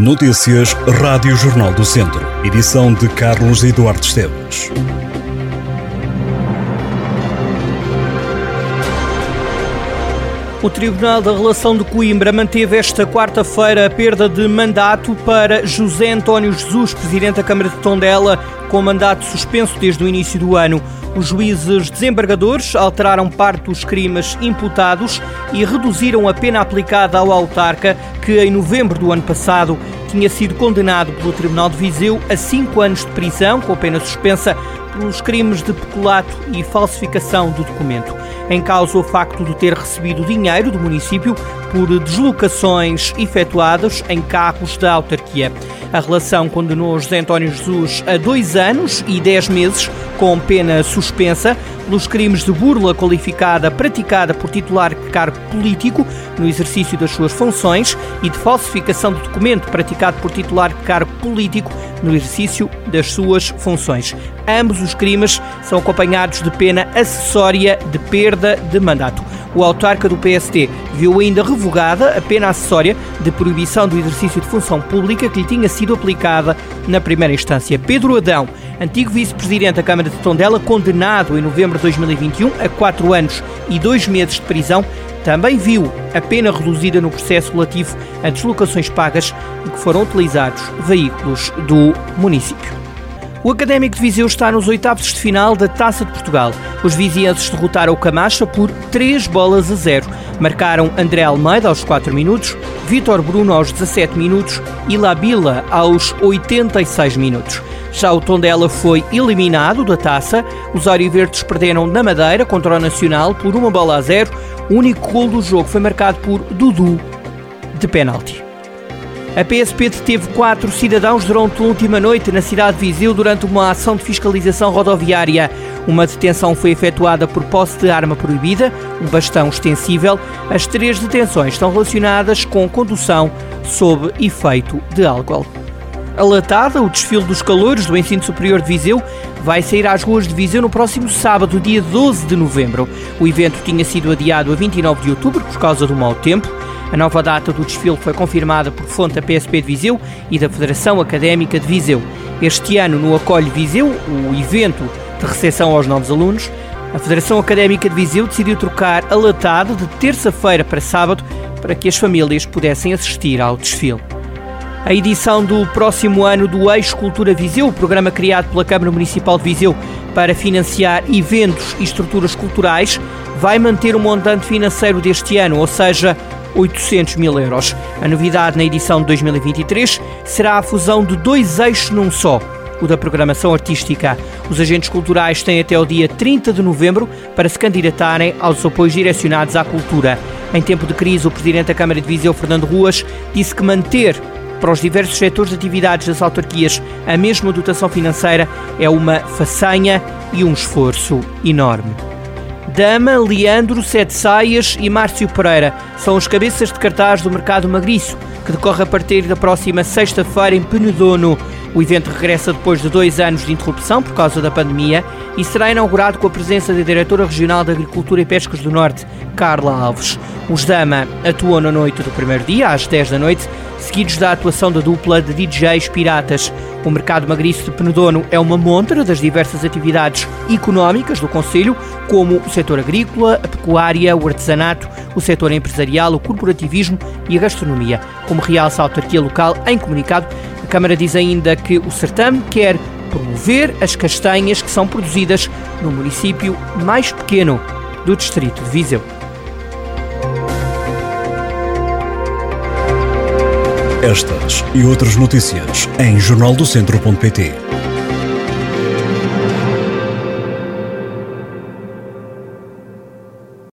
Notícias Rádio Jornal do Centro. Edição de Carlos Eduardo Esteves. O Tribunal da Relação de Coimbra manteve esta quarta-feira a perda de mandato para José António Jesus, Presidente da Câmara de Tondela, com mandato suspenso desde o início do ano. Os juízes desembargadores alteraram parte dos crimes imputados e reduziram a pena aplicada ao autarca, que em novembro do ano passado tinha sido condenado pelo Tribunal de Viseu a cinco anos de prisão, com pena suspensa, pelos crimes de peculato e falsificação do documento. Em causa o facto de ter recebido dinheiro do município por deslocações efetuadas em carros da autarquia. A relação condenou José António Jesus a dois anos e dez meses, com pena suspensa, pelos crimes de burla qualificada praticada por titular de cargo político no exercício das suas funções e de falsificação de documento praticado por titular de cargo político no exercício das suas funções. Ambos os crimes são acompanhados de pena acessória de perda de mandato. O autarca do PST viu ainda revogada a pena acessória de proibição do exercício de função pública que lhe tinha sido aplicada na primeira instância. Pedro Adão, antigo vice-presidente da Câmara de Tondela, condenado em novembro de 2021 a quatro anos e dois meses de prisão, também viu a pena reduzida no processo relativo a deslocações pagas em que foram utilizados veículos do município. O Académico de Viseu está nos oitavos de final da Taça de Portugal. Os vizienses derrotaram o Camacha por 3 bolas a 0. Marcaram André Almeida aos 4 minutos, Vítor Bruno aos 17 minutos e Labila aos 86 minutos. Já o Tondela foi eliminado da taça. Os Verdes perderam na Madeira contra o Nacional por uma bola a zero. O único gol do jogo foi marcado por Dudu de penalti. A PSP deteve quatro cidadãos durante a última noite na cidade de Viseu durante uma ação de fiscalização rodoviária. Uma detenção foi efetuada por posse de arma proibida, um bastão extensível. As três detenções estão relacionadas com condução sob efeito de álcool. Alatada, o desfile dos calores do Ensino Superior de Viseu vai sair às ruas de Viseu no próximo sábado, dia 12 de novembro. O evento tinha sido adiado a 29 de outubro por causa do mau tempo. A nova data do desfile foi confirmada por fonte da PSP de Viseu e da Federação Académica de Viseu. Este ano, no Acolhe Viseu, o evento de recepção aos novos alunos, a Federação Académica de Viseu decidiu trocar a latada de terça-feira para sábado para que as famílias pudessem assistir ao desfile. A edição do próximo ano do Eixo Cultura Viseu, o programa criado pela Câmara Municipal de Viseu para financiar eventos e estruturas culturais, vai manter o montante financeiro deste ano, ou seja, 800 mil euros. A novidade na edição de 2023 será a fusão de dois eixos num só. O da programação artística. Os agentes culturais têm até o dia 30 de novembro para se candidatarem aos apoios direcionados à cultura. Em tempo de crise, o presidente da Câmara de Viseu, Fernando Ruas, disse que manter para os diversos setores de atividades das autarquias a mesma dotação financeira é uma façanha e um esforço enorme. Dama, Leandro, Sete Saias e Márcio Pereira são os cabeças de cartaz do Mercado Magriço, que decorre a partir da próxima sexta-feira em Penedono. O evento regressa depois de dois anos de interrupção por causa da pandemia e será inaugurado com a presença da Diretora Regional de Agricultura e Pescas do Norte, Carla Alves. Os Dama atuam na noite do primeiro dia, às 10 da noite, seguidos da atuação da dupla de DJs piratas. O mercado magriço de Penedono é uma montra das diversas atividades económicas do Conselho, como o setor agrícola, a pecuária, o artesanato, o setor empresarial, o corporativismo e a gastronomia. Como realça a autarquia local em comunicado, a Câmara diz ainda que o certame quer promover as castanhas que são produzidas no município mais pequeno do distrito de Viseu. Estas e outras notícias em jornaldocentro.pt